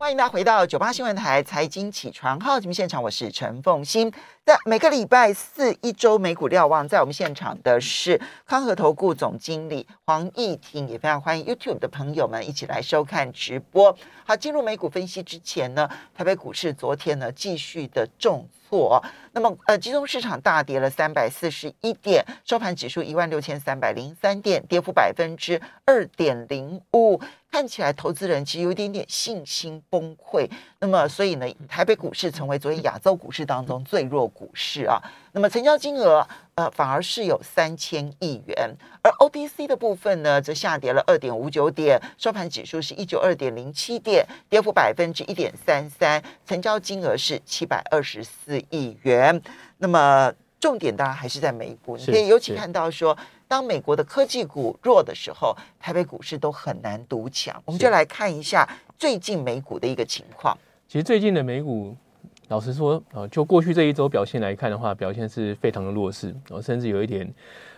欢迎大家回到九八新闻台财经起床号节目现场，我是陈凤欣。在每个礼拜四一周美股瞭望，在我们现场的是康和投顾总经理黄义婷，也非常欢迎 YouTube 的朋友们一起来收看直播。好，进入美股分析之前呢，台北股市昨天呢继续的重挫，那么呃，集中市场大跌了三百四十一点，收盘指数一万六千三百零三点，跌幅百分之二点零五。看起来投资人其实有一点点信心崩溃，那么所以呢，台北股市成为昨天亚洲股市当中最弱市啊。那么成交金额呃反而是有三千亿元，而 OTC 的部分呢则下跌了二点五九点，收盘指数是一九二点零七点，跌幅百分之一点三三，成交金额是七百二十四亿元。那么重点当然还是在美股，你可以尤其看到说。当美国的科技股弱的时候，台北股市都很难独强。我们就来看一下最近美股的一个情况。其实最近的美股，老实说，呃，就过去这一周表现来看的话，表现是非常的弱势，哦，甚至有一点，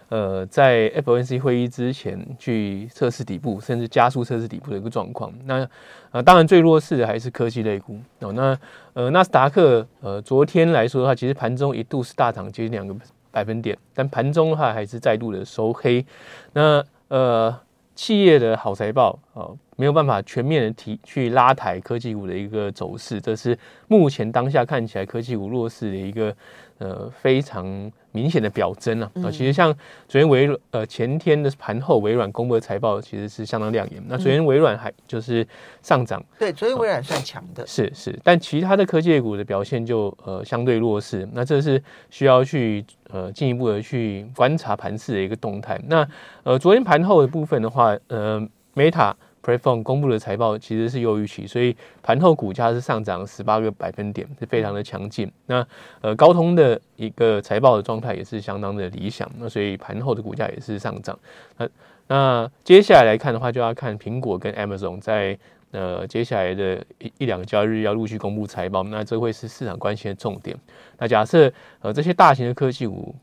呃，在 FOMC 会议之前去测试底部，甚至加速测试底部的一个状况。那呃，当然最弱势的还是科技类股哦。那呃，纳斯达克，呃，昨天来说的话，其实盘中一度是大涨接近两个。百分点，但盘中的话还是再度的收黑。那呃，企业的好财报啊，没有办法全面的提去拉抬科技股的一个走势，这是目前当下看起来科技股弱势的一个。呃，非常明显的表征啊！啊，其实像昨天微呃前天的盘后，微软公布的财报其实是相当亮眼。那昨天微软还就是上涨，对，昨天微软算强的，是是。但其他的科技股的表现就呃相对弱势。那这是需要去呃进一步的去观察盘势的一个动态。那呃昨天盘后的部分的话，呃，Meta。P r e f o n 公布的财报其实是优预期，所以盘后股价是上涨十八个百分点，是非常的强劲。那呃高通的一个财报的状态也是相当的理想，那所以盘后的股价也是上涨。那那接下来来看的话，就要看苹果跟 Amazon 在呃接下来的一一两个交易日要陆续公布财报，那这会是市场关心的重点。那假设呃这些大型的科技股。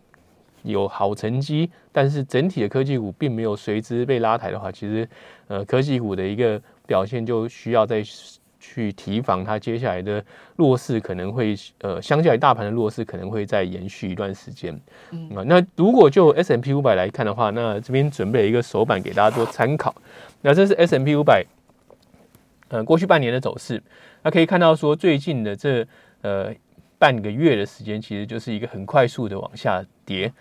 有好成绩，但是整体的科技股并没有随之被拉抬的话，其实，呃，科技股的一个表现就需要再去提防它接下来的弱势可能会，呃，相较于大盘的弱势可能会再延续一段时间。啊，那如果就 S M P 五百来看的话，那这边准备了一个手板给大家做参考。那这是 S M P 五百，呃，过去半年的走势，那可以看到说最近的这呃半个月的时间，其实就是一个很快速的往下跌。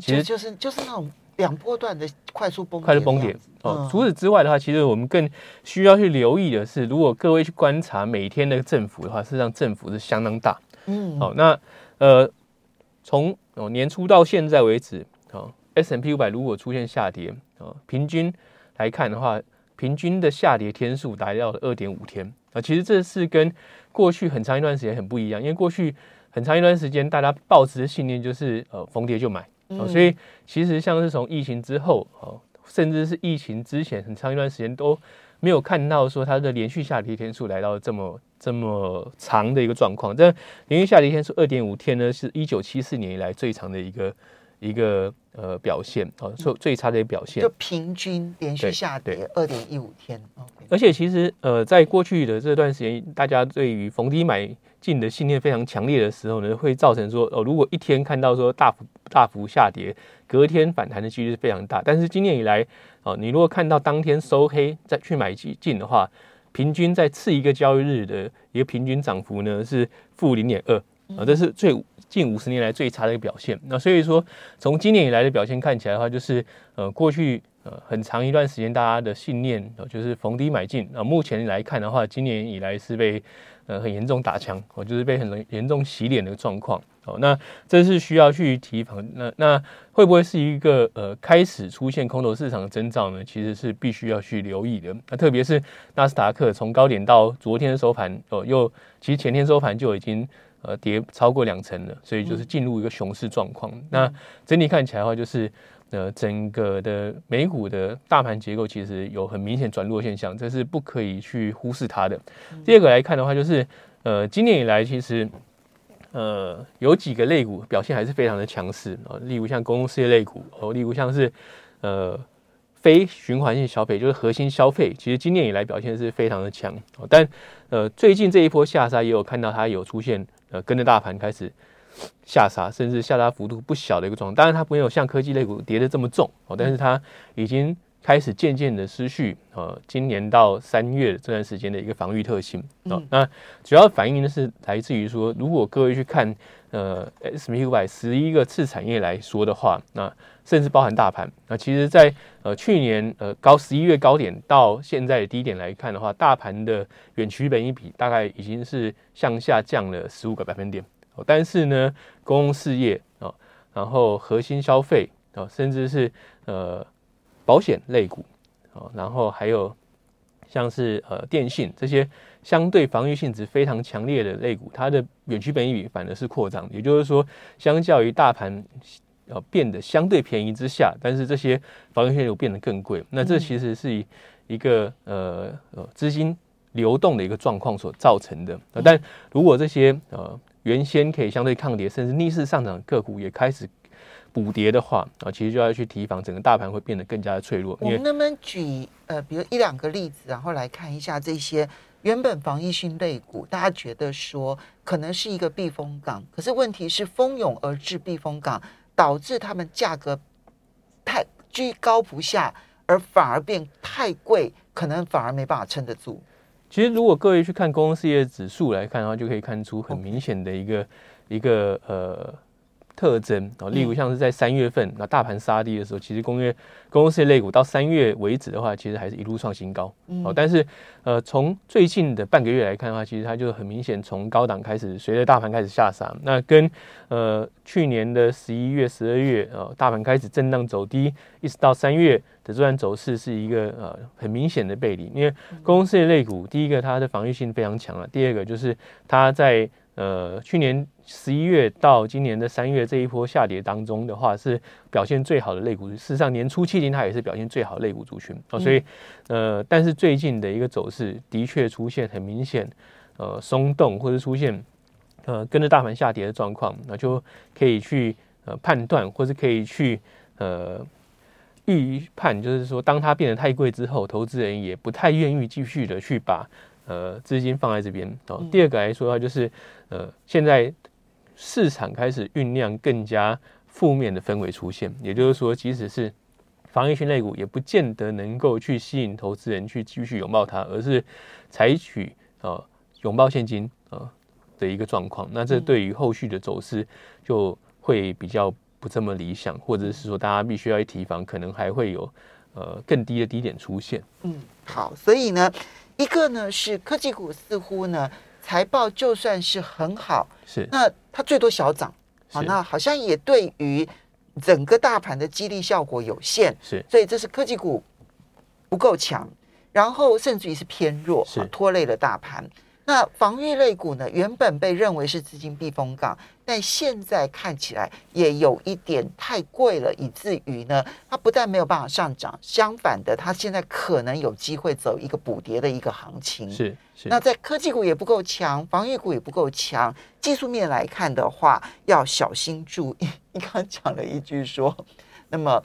其实就是就是那种两波段的快速崩快速崩跌哦。除此之外的话，其实我们更需要去留意的是，如果各位去观察每天的振幅的话，事实上振幅是相当大。嗯，好，那呃，从哦年初到现在为止，哦 S M P 五百如果出现下跌，哦平均来看的话，平均的下跌天数达到了二点五天啊。其实这是跟过去很长一段时间很不一样，因为过去很长一段时间大家抱持的信念就是呃逢跌就买。哦，所以其实像是从疫情之后，哦，甚至是疫情之前很长一段时间都没有看到说它的连续下跌天数来到这么这么长的一个状况。但连续下跌天数二点五天呢，是一九七四年以来最长的一个一个呃表现，哦，最最差的一个表现。就平均连续下跌二点一五天。而且其实呃，在过去的这段时间，大家对于逢低买。进的信念非常强烈的时候呢，会造成说哦，如果一天看到说大幅大幅下跌，隔天反弹的几率是非常大。但是今年以来，哦，你如果看到当天收黑再去买进进的话，平均在次一个交易日的一个平均涨幅呢是负零点二啊，这是最近五十年来最差的一个表现。那所以说，从今年以来的表现看起来的话，就是呃过去呃很长一段时间大家的信念呃就是逢低买进啊，目前来看的话，今年以来是被。呃，很严重打枪，哦，就是被很严重洗脸的状况，哦，那这是需要去提防。那那会不会是一个呃开始出现空头市场的征兆呢？其实是必须要去留意的。那特别是纳斯达克从高点到昨天的收盘，哦，又其实前天收盘就已经呃跌超过两成了，所以就是进入一个熊市状况。那整体看起来的话，就是。呃，整个的美股的大盘结构其实有很明显转弱现象，这是不可以去忽视它的。第二个来看的话，就是呃，今年以来其实呃有几个类股表现还是非常的强势啊，例如像公共事业类股，哦，例如像是呃。非循环性消费，就是核心消费，其实今年以来表现是非常的强。但呃，最近这一波下杀也有看到它有出现呃跟着大盘开始下杀，甚至下杀幅度不小的一个状况。当然它没有像科技类股跌的这么重哦，但是它已经开始渐渐的失去呃今年到三月这段时间的一个防御特性哦。那主要反映的是来自于说，如果各位去看。呃，S M P 五百十一个次产业来说的话，那甚至包含大盘。那其实，在呃去年呃高十一月高点到现在的低点来看的话，大盘的远期本一比大概已经是向下降了十五个百分点。哦，但是呢，公共事业啊，然后核心消费啊，甚至是呃保险类股啊，然后还有像是呃电信这些。相对防御性质非常强烈的类股，它的远期本益比反而是扩张，也就是说，相较于大盘呃变得相对便宜之下，但是这些防御性股变得更贵，那这其实是一一个呃呃资金流动的一个状况所造成的。但如果这些呃原先可以相对抗跌甚至逆势上涨的个股也开始补跌的话啊，其实就要去提防整个大盘会变得更加的脆弱。我们能不能举呃比如一两个例子，然后来看一下这些？原本防御性类股，大家觉得说可能是一个避风港，可是问题是蜂拥而至避风港，导致他们价格太居高不下，而反而变太贵，可能反而没办法撑得住。其实，如果各位去看公共事业指数来看的话，就可以看出很明显的一个一个呃。特征啊，例如像是在三月份那大盘杀低的时候，其实工业公共事业类股到三月为止的话，其实还是一路创新高。哦，但是呃，从最近的半个月来看的话，其实它就很明显从高档开始，随着大盘开始下杀。那跟呃去年的十一月、十二月呃大盘开始震荡走低，一直到三月的这段走势是一个呃很明显的背离。因为公共事业类股，第一个它的防御性非常强啊，第二个就是它在。呃，去年十一月到今年的三月这一波下跌当中的话，是表现最好的类股。事实上，年初期间它也是表现最好的类股族群哦。所以，呃，但是最近的一个走势的确出现很明显呃松动，或者出现呃跟着大盘下跌的状况，那就可以去呃判断，或是可以去呃预判，就是说，当它变得太贵之后，投资人也不太愿意继续的去把。呃，资金放在这边哦。第二个来说的话，就是呃，现在市场开始酝酿更加负面的氛围出现，也就是说，即使是防御性类股，也不见得能够去吸引投资人去继续拥抱它，而是采取呃拥抱现金呃的一个状况。那这对于后续的走势就会比较不这么理想，或者是说大家必须要提防，可能还会有呃更低的低点出现。嗯，好，所以呢。一个呢是科技股，似乎呢财报就算是很好，是。那它最多小涨，好，那好像也对于整个大盘的激励效果有限，是，所以这是科技股不够强，然后甚至于是偏弱，是。拖累了大盘。那防御类股呢？原本被认为是资金避风港，但现在看起来也有一点太贵了，以至于呢，它不但没有办法上涨，相反的，它现在可能有机会走一个补跌的一个行情。是是。那在科技股也不够强，防御股也不够强，技术面来看的话，要小心注意。你刚刚讲了一句说，那么，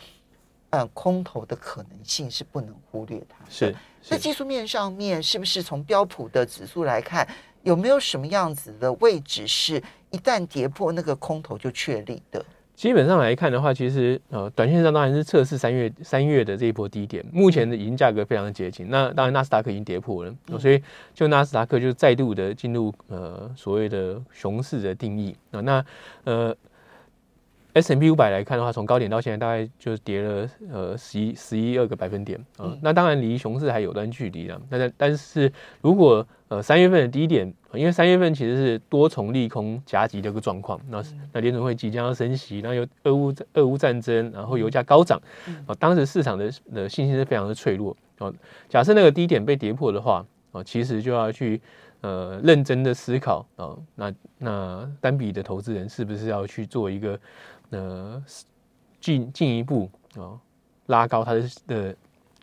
嗯，空头的可能性是不能忽略它。是。在技术面上面，是不是从标普的指数来看，有没有什么样子的位置是一旦跌破那个空头就确立的？基本上来看的话，其实呃，短线上当然是测试三月三月的这一波低点，目前的已经价格非常的接近。那当然纳斯达克已经跌破了，所以就纳斯达克就再度的进入呃所谓的熊市的定义啊。那呃。S M P 五百来看的话，从高点到现在大概就跌了呃十一十一二个百分点啊。那当然离熊市还有段距离了。那但但是如果呃三月份的低点，因为三月份其实是多重利空夹击的一个状况。那那联准会即将要升息，然后有俄乌俄乌战争，然后油价高涨啊，当时市场的的信心是非常的脆弱啊。假设那个低点被跌破的话啊，其实就要去呃认真的思考啊，那那单笔的投资人是不是要去做一个。呃，进进一步啊，拉高它的的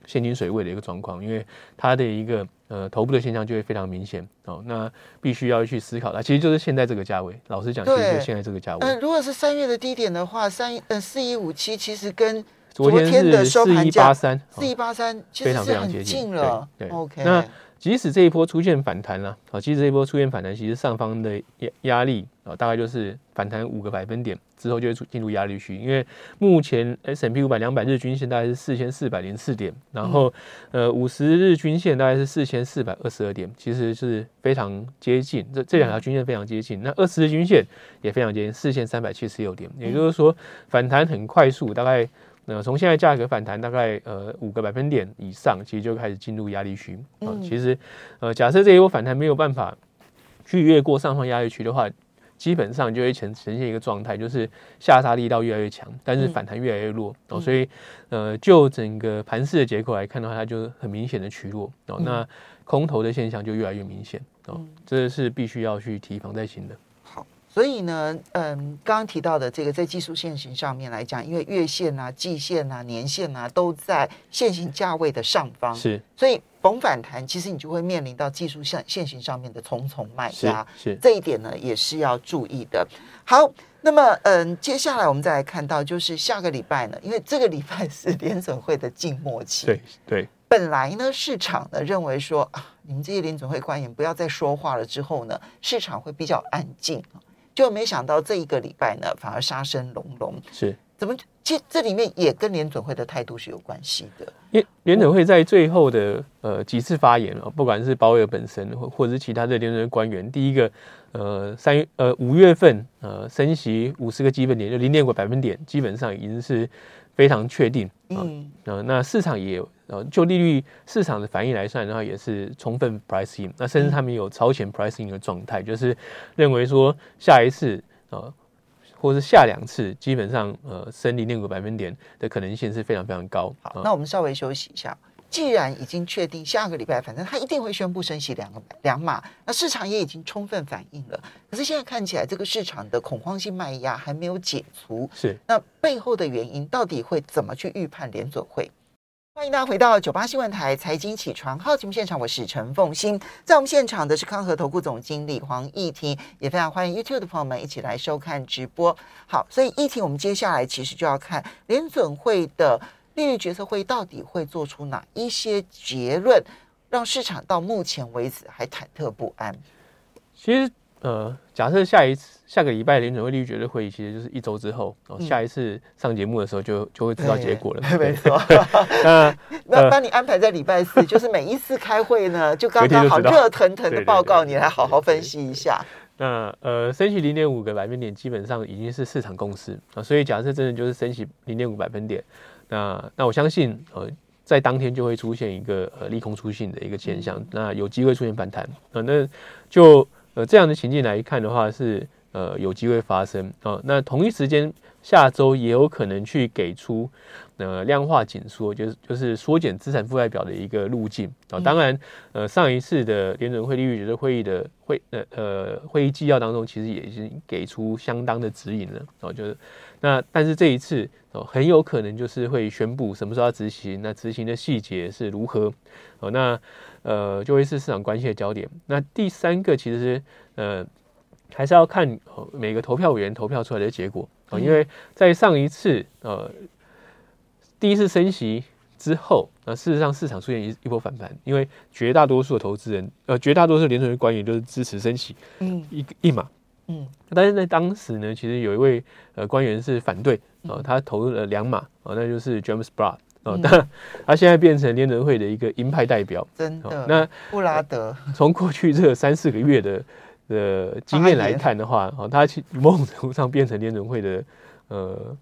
现金水位的一个状况，因为它的一个呃头部的现象就会非常明显哦。那必须要去思考它，其实就是现在这个价位。老实讲，其实就现在这个价位。嗯，如果是三月的低点的话，三呃四一五七其实跟昨天的是四一八三，四一八三，非常非常接近了。对，OK。那即使这一波出现反弹了，啊，即使这一波出现反弹，其实上方的压压力啊，大概就是反弹五个百分点之后就会出进入压力区。因为目前 S M P 五百两百日均线大概是四千四百零四点，然后呃五十日均线大概是四千四百二十二点，其实是非常接近。这这两条均线非常接近，那二十日均线也非常接近，四千三百七十六点。也就是说反弹很快速，大概。那从现在价格反弹大概呃五个百分点以上，其实就开始进入压力区啊。其实呃，假设这一波反弹没有办法去越过上方压力区的话，基本上就会呈呈现一个状态，就是下杀力道越来越强，但是反弹越来越弱哦。所以呃，就整个盘势的结构来看的话，它就很明显的趋弱哦。那空头的现象就越来越明显哦，这是必须要去提防在心的。所以呢，嗯，刚刚提到的这个在技术线型上面来讲，因为月线啊、季线啊、年线啊都在线型价位的上方，是，所以逢反弹，其实你就会面临到技术线线型上面的重重卖压，是。这一点呢也是要注意的。好，那么嗯，接下来我们再来看到就是下个礼拜呢，因为这个礼拜是 联准会的静默期，对对，本来呢市场呢认为说啊，你们这些联准会官员不要再说话了，之后呢市场会比较安静就没想到这一个礼拜呢，反而杀声隆隆。是怎么？其实这里面也跟联准会的态度是有关系的。因为联准会在最后的呃几次发言啊，不管是鲍威尔本身，或或者是其他的联准会官员，第一个呃三月呃五月份呃升息五十个基本点，就零点五个百分点，基本上已经是非常确定。嗯，呃，那市场也。呃，就利率市场的反应来算的话，也是充分 pricing。那甚至他们有超前 pricing 的状态，就是认为说下一次呃，或是下两次，基本上呃，升零点五个百分点的可能性是非常非常高。好，那我们稍微休息一下。既然已经确定下个礼拜，反正他一定会宣布升息两个两码，那市场也已经充分反应了。可是现在看起来，这个市场的恐慌性卖压还没有解除。是，那背后的原因到底会怎么去预判联准会？欢迎大家回到九八新闻台财经起床号节目现场，我是陈凤欣，在我们现场的是康和投顾总经理黄义婷，也非常欢迎 YouTube 的朋友们一起来收看直播。好，所以义婷，我们接下来其实就要看联准会的利率决策会到底会做出哪一些结论，让市场到目前为止还忐忑不安。其实。呃，假设下一次下个礼拜联准会利率决策会议，其实就是一周之后，哦，下一次上节目的时候就就会知道结果了。没错，那那帮你安排在礼拜四，就是每一次开会呢，就刚刚好热腾腾的报告，你来好好分析一下。那呃，升息零点五个百分点，基本上已经是市场共识啊。所以假设真的就是升息零点五百分点，那那我相信呃，在当天就会出现一个呃利空出尽的一个现象，那有机会出现反弹啊，那就。呃，这样的情境来看的话，是呃有机会发生啊。那同一时间，下周也有可能去给出呃量化紧缩，就是就是缩减资产负债表的一个路径啊。当然，呃上一次的联准会利率决策会议的会呃呃会议纪要当中，其实也已经给出相当的指引了哦。就是那但是这一次哦，很有可能就是会宣布什么时候要执行，那执行的细节是如何哦。那呃，就会是市场关系的焦点。那第三个其实是呃，还是要看每个投票委员投票出来的结果啊，因为在上一次呃第一次升息之后，那事实上市场出现一一波反弹，因为绝大多数的投资人呃，绝大多数联准会官员都是支持升息，嗯，一一码，嗯，但是在当时呢，其实有一位呃官员是反对啊，他投了两码啊，那就是 James b r o d 哦，但他现在变成联准会的一个鹰派代表，真的。那布拉德。从过去这三四个月的的经验来看的话，哦，他去某种程度上变成联准会的呃。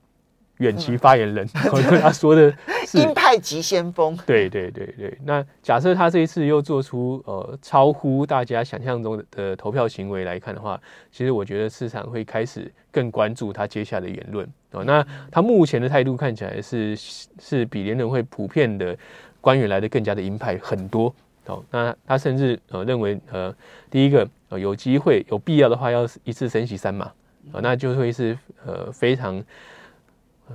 远期发言人，他说的是鹰派急先锋。对对对对，那假设他这一次又做出呃超乎大家想象中的投票行为来看的话，其实我觉得市场会开始更关注他接下来的言论哦。那他目前的态度看起来是是比联人会普遍的官员来的更加的鹰派很多哦。那他甚至呃认为呃第一个呃有机会有必要的话要一次升息三嘛啊，那就会是呃非常。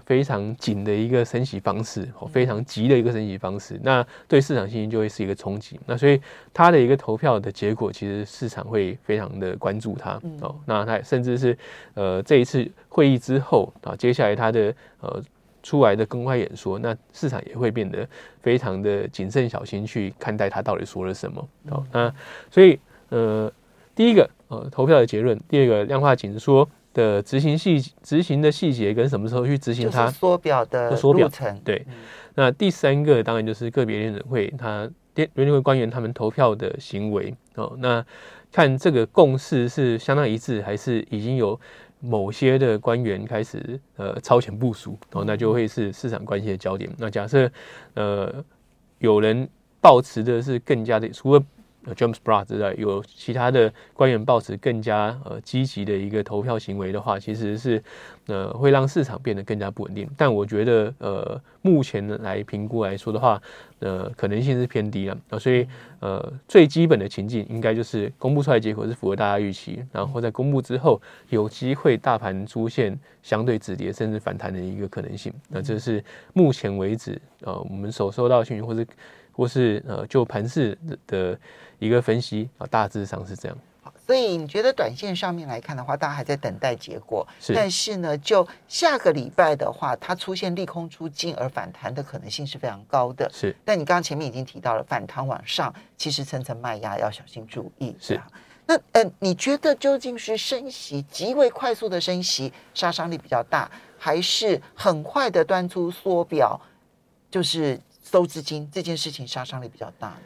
非常紧的一个升息方式，哦，非常急的一个升息方式，那对市场信心就会是一个冲击。那所以它的一个投票的结果，其实市场会非常的关注它哦。那它甚至是呃这一次会议之后啊，接下来它的呃出来的公开演说，那市场也会变得非常的谨慎小心去看待他到底说了什么。好，那所以呃，第一个呃投票的结论，第二个量化紧缩的执行细执行的细节跟什么时候去执行它缩表的缩表程。对，那第三个当然就是个别联准会他联联准会官员他们投票的行为哦，那看这个共识是相当一致，还是已经有。某些的官员开始呃超前部署哦，那就会是市场关系的焦点。那假设呃有人抱持的是更加的，除了 James Brown 之外，有其他的官员抱持更加呃积极的一个投票行为的话，其实是呃会让市场变得更加不稳定。但我觉得呃目前来评估来说的话，呃可能性是偏低了啊。所以呃最基本的情境应该就是公布出来结果是符合大家预期，然后在公布之后有机会大盘出现相对止跌甚至反弹的一个可能性。那这是目前为止呃我们所收到的讯息或者。或是呃，就盘势的一个分析啊，大致上是这样。所以你觉得短线上面来看的话，大家还在等待结果。是，但是呢，就下个礼拜的话，它出现利空出尽而反弹的可能性是非常高的。是，但你刚刚前面已经提到了反弹往上，其实层层卖压要小心注意。是，那呃，你觉得究竟是升息极为快速的升息杀伤力比较大，还是很快的端出缩表，就是？收资金这件事情杀伤力比较大。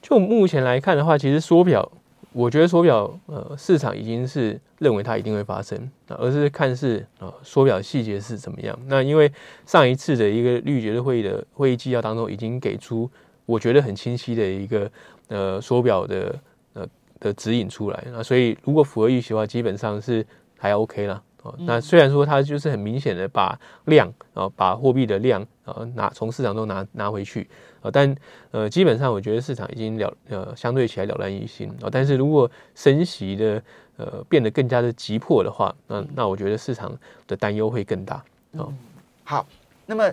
就目前来看的话，其实缩表，我觉得缩表，呃，市场已经是认为它一定会发生，而是看是呃缩表细节是怎么样。那因为上一次的一个绿决的会议的会议纪要当中，已经给出我觉得很清晰的一个呃缩表的呃的指引出来。那所以如果符合预期的话，基本上是还 OK 了。哦，那虽然说它就是很明显的把量啊，把货币的量啊拿从市场中拿拿回去啊，但呃基本上我觉得市场已经了呃相对起来了然于心啊，但是如果升息的呃变得更加的急迫的话，那那我觉得市场的担忧会更大哦。好，那么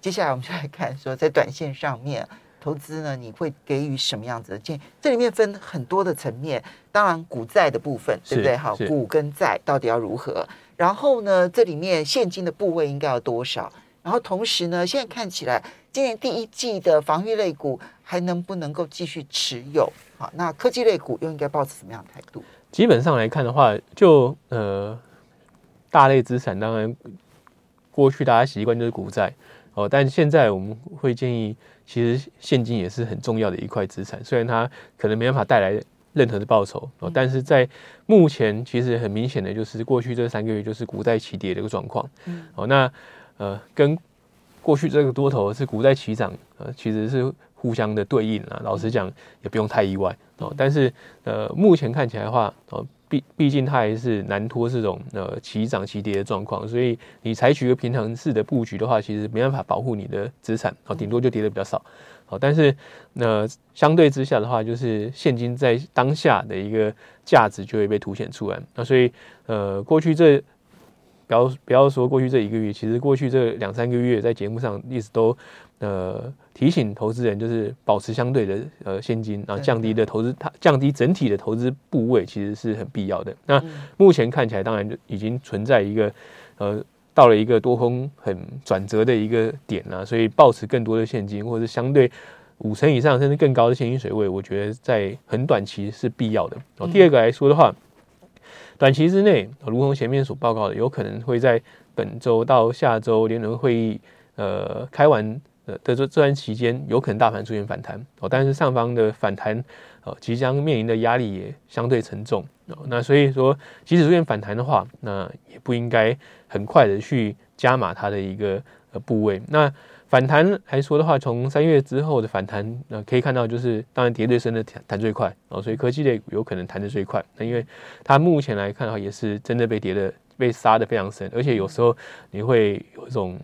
接下来我们就来看说在短线上面。投资呢，你会给予什么样子的建议？这里面分很多的层面，当然股债的部分，对不对？好，股跟债到底要如何？然后呢，这里面现金的部位应该要多少？然后同时呢，现在看起来今年第一季的防御类股还能不能够继续持有？好，那科技类股又应该保持什么样的态度？基本上来看的话，就呃大类资产，当然过去大家习惯就是股债哦，但现在我们会建议。其实现金也是很重要的一块资产，虽然它可能没办法带来任何的报酬哦，但是在目前其实很明显的就是过去这三个月就是股债齐跌的一个状况，哦，那呃跟过去这个多头是股债齐涨，呃其实是互相的对应啊，老实讲也不用太意外。哦，但是呃目前看起来的话哦。毕毕竟它还是难脱这种呃齐涨齐跌的状况，所以你采取一个平衡式的布局的话，其实没办法保护你的资产啊，顶多就跌的比较少。好，但是那相对之下的话，就是现金在当下的一个价值就会被凸显出来。那所以呃，过去这不要不要说过去这一个月，其实过去这两三个月在节目上一直都。呃，提醒投资人就是保持相对的呃现金，然后降低的投资，它降低整体的投资部位，其实是很必要的。那目前看起来，当然就已经存在一个呃，到了一个多空很转折的一个点了，所以保持更多的现金，或者是相对五成以上甚至更高的现金水位，我觉得在很短期是必要的。哦，第二个来说的话，短期之内，如同前面所报告的，有可能会在本周到下周联轮会议呃开完。呃，的这这段期间有可能大盘出现反弹哦，但是上方的反弹呃即将面临的压力也相对沉重哦，那所以说即使出现反弹的话，那也不应该很快的去加码它的一个呃部位。那反弹来说的话，从三月之后的反弹，那可以看到就是当然跌最深的弹弹最快哦，所以科技类有可能弹的最快。那因为它目前来看的话，也是真的被跌的被杀的非常深，而且有时候你会有一种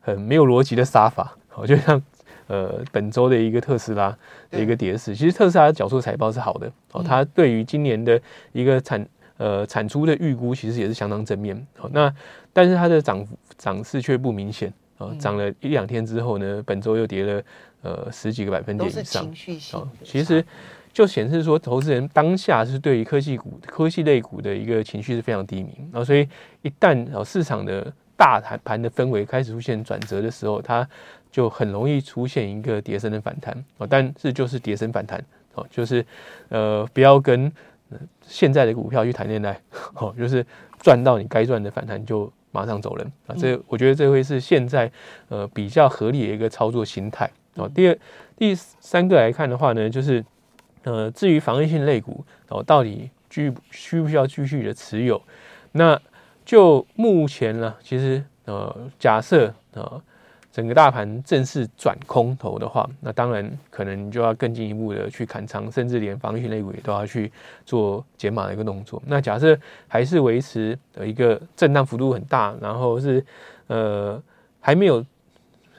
很没有逻辑的杀法。我就像，呃，本周的一个特斯拉的一个跌势，其实特斯拉缴出财报是好的哦，它对于今年的一个产呃产出的预估其实也是相当正面哦。那但是它的涨涨势却不明显哦，涨了一两天之后呢，本周又跌了呃十几个百分点以上哦。其实就显示说，投资人当下是对于科技股、科技类股的一个情绪是非常低迷啊，所以一旦哦市场的大盘盘的氛围开始出现转折的时候，它就很容易出现一个跌升的反弹哦。但是就是跌升反弹哦，就是呃不要跟现在的股票去谈恋爱 哦，就是赚到你该赚的反弹就马上走人啊。这我觉得这会是现在呃比较合理的一个操作心态哦。第二、第三个来看的话呢，就是呃至于防御性类股哦，到底需需不需要继续的持有？那就目前呢，其实呃，假设呃，整个大盘正式转空头的话，那当然可能就要更进一步的去砍仓，甚至连防御性类股也都要去做减码的一个动作。那假设还是维持的一个震荡幅度很大，然后是呃还没有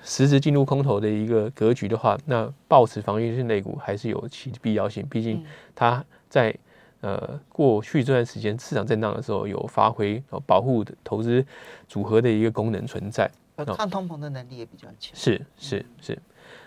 实质进入空头的一个格局的话，那保持防御性类股还是有其必要性，毕竟它在。呃，过去这段时间市场震荡的时候，有发挥保护的投资组合的一个功能存在，抗通膨的能力也比较强。是是是，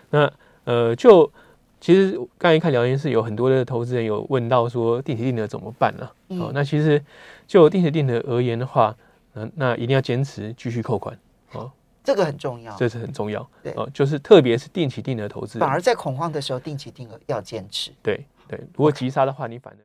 那呃，就其实刚才看聊天室有很多的投资人有问到说定期定额怎么办呢？哦，那其实就定期定额而言的话，那那一定要坚持继续扣款哦，这个很重要，这是很重要。对哦，就是特别是定期定额投资，反而在恐慌的时候，定期定额要坚持。对对，如果急杀的话，你反而。